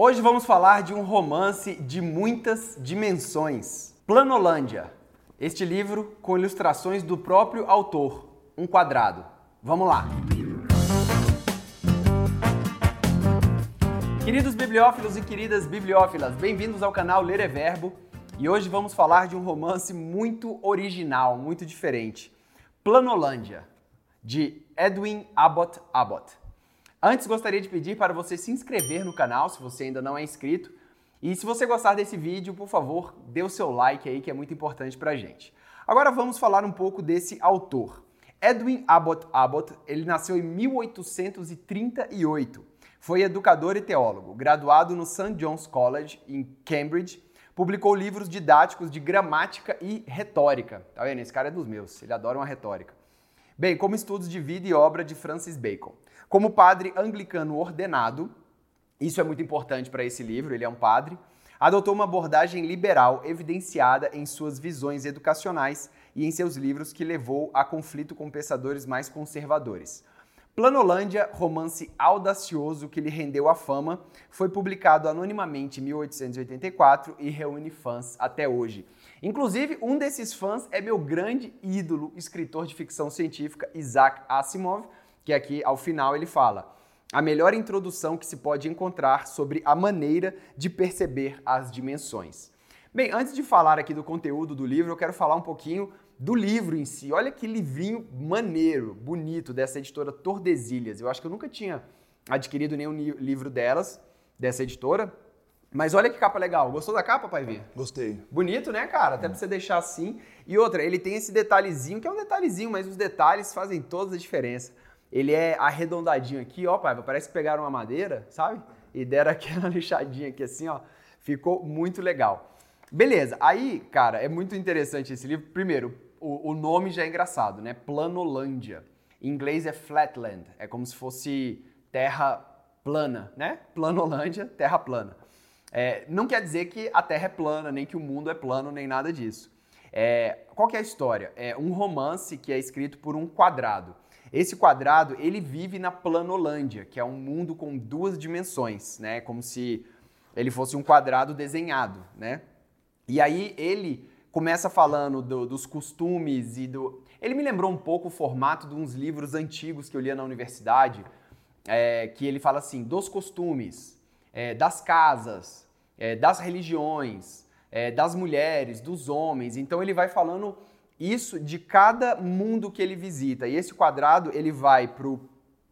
Hoje vamos falar de um romance de muitas dimensões. Planolândia. Este livro com ilustrações do próprio autor, um quadrado. Vamos lá. Queridos bibliófilos e queridas bibliófilas, bem-vindos ao canal Ler é Verbo. E hoje vamos falar de um romance muito original, muito diferente. Planolândia, de Edwin Abbott Abbott. Antes, gostaria de pedir para você se inscrever no canal, se você ainda não é inscrito. E se você gostar desse vídeo, por favor, dê o seu like aí, que é muito importante para a gente. Agora vamos falar um pouco desse autor. Edwin Abbott Abbott, ele nasceu em 1838. Foi educador e teólogo, graduado no St. John's College, em Cambridge. Publicou livros didáticos de gramática e retórica. Tá vendo? Esse cara é dos meus, ele adora uma retórica. Bem, como estudos de vida e obra de Francis Bacon. Como padre anglicano ordenado, isso é muito importante para esse livro, ele é um padre, adotou uma abordagem liberal evidenciada em suas visões educacionais e em seus livros que levou a conflito com pensadores mais conservadores. Planolândia, romance audacioso que lhe rendeu a fama, foi publicado anonimamente em 1884 e reúne fãs até hoje. Inclusive, um desses fãs é meu grande ídolo, escritor de ficção científica Isaac Asimov, que aqui ao final ele fala a melhor introdução que se pode encontrar sobre a maneira de perceber as dimensões. Bem, antes de falar aqui do conteúdo do livro, eu quero falar um pouquinho do livro em si. Olha que livrinho maneiro, bonito dessa editora Tordesilhas. Eu acho que eu nunca tinha adquirido nenhum livro delas, dessa editora. Mas olha que capa legal. Gostou da capa, Pai V? Gostei. Bonito, né, cara? Até pra você deixar assim. E outra, ele tem esse detalhezinho, que é um detalhezinho, mas os detalhes fazem toda a diferença. Ele é arredondadinho aqui, ó, pai, parece que pegaram uma madeira, sabe? E deram aquela lixadinha aqui assim, ó. Ficou muito legal. Beleza, aí, cara, é muito interessante esse livro. Primeiro, o, o nome já é engraçado, né? Planolândia. Em inglês é flatland, é como se fosse terra plana, né? Planolândia, terra plana. É, não quer dizer que a Terra é plana, nem que o mundo é plano, nem nada disso. É, qual que é a história? É um romance que é escrito por um quadrado. Esse quadrado, ele vive na Planolândia, que é um mundo com duas dimensões, né? Como se ele fosse um quadrado desenhado, né? E aí ele começa falando do, dos costumes e do... Ele me lembrou um pouco o formato de uns livros antigos que eu lia na universidade, é, que ele fala assim, dos costumes, é, das casas, é, das religiões, é, das mulheres, dos homens. Então ele vai falando isso de cada mundo que ele visita. E esse quadrado ele vai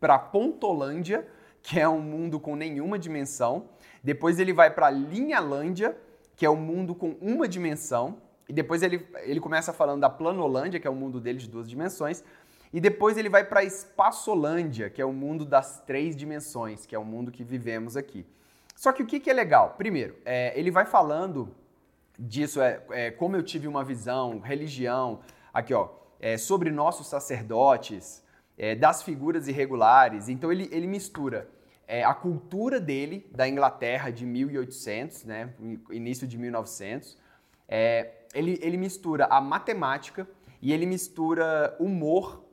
para Pontolândia, que é um mundo com nenhuma dimensão. Depois ele vai para Linhalândia, que é um mundo com uma dimensão. E depois ele, ele começa falando da Planolândia, que é o um mundo dele de duas dimensões. E depois ele vai para Espaçolândia, que é o mundo das três dimensões, que é o mundo que vivemos aqui. Só que o que, que é legal? Primeiro, é, ele vai falando disso é, é, como eu tive uma visão, religião, aqui ó, é, sobre nossos sacerdotes, é, das figuras irregulares. Então ele, ele mistura é, a cultura dele, da Inglaterra de 1800, né, início de 1900, é, ele, ele mistura a matemática e ele mistura humor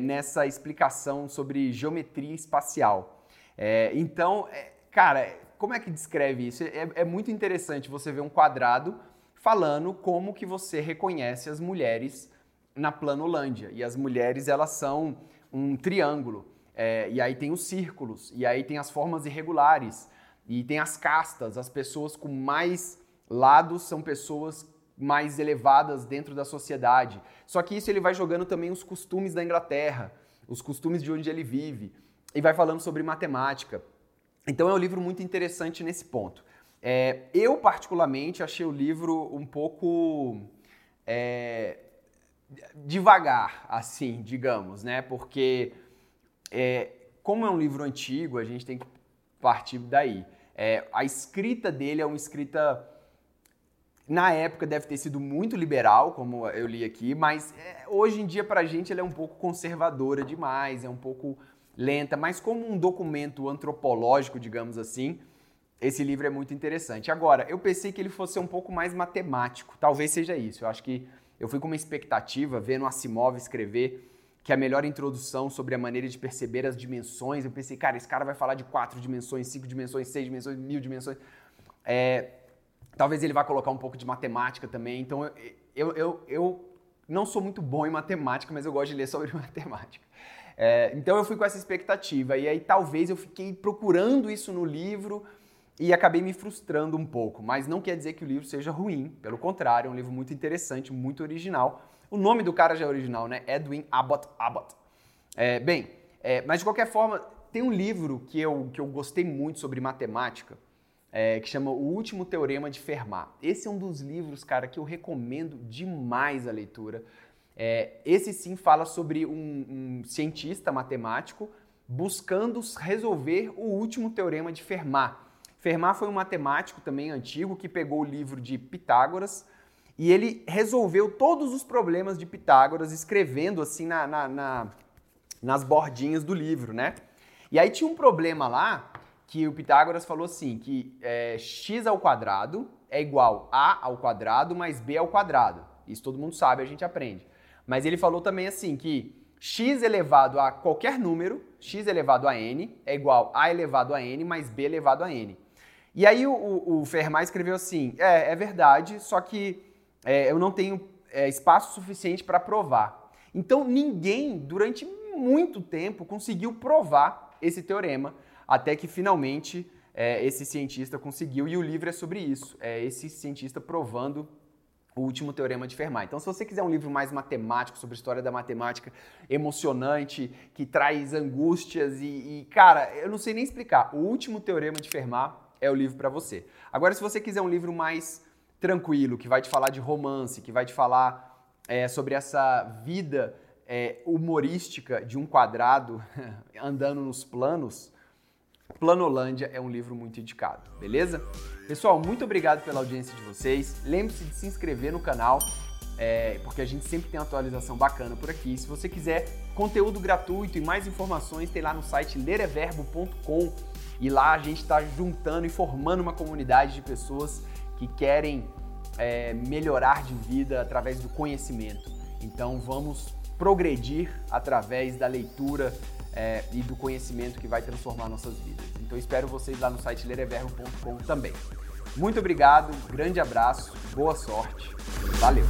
nessa explicação sobre geometria espacial. então, cara, como é que descreve isso? É, é muito interessante você ver um quadrado falando como que você reconhece as mulheres na Planolândia. E as mulheres, elas são um triângulo. É, e aí tem os círculos, e aí tem as formas irregulares, e tem as castas. As pessoas com mais lados são pessoas mais elevadas dentro da sociedade. Só que isso ele vai jogando também os costumes da Inglaterra, os costumes de onde ele vive, e vai falando sobre matemática. Então é um livro muito interessante nesse ponto. É, eu, particularmente, achei o livro um pouco é, devagar, assim, digamos, né? Porque, é, como é um livro antigo, a gente tem que partir daí. É, a escrita dele é uma escrita na época deve ter sido muito liberal, como eu li aqui, mas é, hoje em dia para a gente ela é um pouco conservadora demais, é um pouco lenta, mas como um documento antropológico, digamos assim, esse livro é muito interessante. Agora, eu pensei que ele fosse um pouco mais matemático, talvez seja isso. Eu acho que eu fui com uma expectativa, vendo Asimov escrever, que é a melhor introdução sobre a maneira de perceber as dimensões. Eu pensei, cara, esse cara vai falar de quatro dimensões, cinco dimensões, seis dimensões, mil dimensões. É, talvez ele vá colocar um pouco de matemática também. Então, eu, eu, eu não sou muito bom em matemática, mas eu gosto de ler sobre matemática. É, então eu fui com essa expectativa e aí talvez eu fiquei procurando isso no livro e acabei me frustrando um pouco, mas não quer dizer que o livro seja ruim, pelo contrário, é um livro muito interessante, muito original. O nome do cara já é original, né? Edwin Abbott Abbott. É, bem, é, mas de qualquer forma, tem um livro que eu, que eu gostei muito sobre matemática, é, que chama O Último Teorema de Fermat. Esse é um dos livros, cara, que eu recomendo demais a leitura. É, esse sim fala sobre um, um, cientista matemático buscando resolver o último teorema de Fermat. Fermat foi um matemático também antigo que pegou o livro de Pitágoras e ele resolveu todos os problemas de Pitágoras escrevendo assim na, na, na nas bordinhas do livro, né? E aí tinha um problema lá que o Pitágoras falou assim, que é, x ao quadrado é igual a ao quadrado mais b ao quadrado. Isso todo mundo sabe, a gente aprende. Mas ele falou também assim que x elevado a qualquer número, x elevado a n, é igual a elevado a n mais b elevado a n. E aí o, o, o Fermat escreveu assim, é, é verdade, só que é, eu não tenho é, espaço suficiente para provar. Então ninguém, durante muito tempo, conseguiu provar esse teorema, até que finalmente é, esse cientista conseguiu, e o livro é sobre isso. É esse cientista provando o último teorema de Fermat. Então, se você quiser um livro mais matemático, sobre história da matemática, emocionante, que traz angústias e, e, cara, eu não sei nem explicar. O último teorema de Fermat é o livro para você. Agora, se você quiser um livro mais tranquilo, que vai te falar de romance, que vai te falar é, sobre essa vida é, humorística de um quadrado andando nos planos, Planolândia é um livro muito indicado, beleza? Pessoal, muito obrigado pela audiência de vocês. Lembre-se de se inscrever no canal, é, porque a gente sempre tem atualização bacana por aqui. Se você quiser conteúdo gratuito e mais informações, tem lá no site lereverbo.com e lá a gente está juntando e formando uma comunidade de pessoas que querem é, melhorar de vida através do conhecimento. Então vamos progredir através da leitura é, e do conhecimento que vai transformar nossas vidas. Então espero vocês lá no site lereverbo.com também. Muito obrigado, grande abraço, boa sorte, valeu!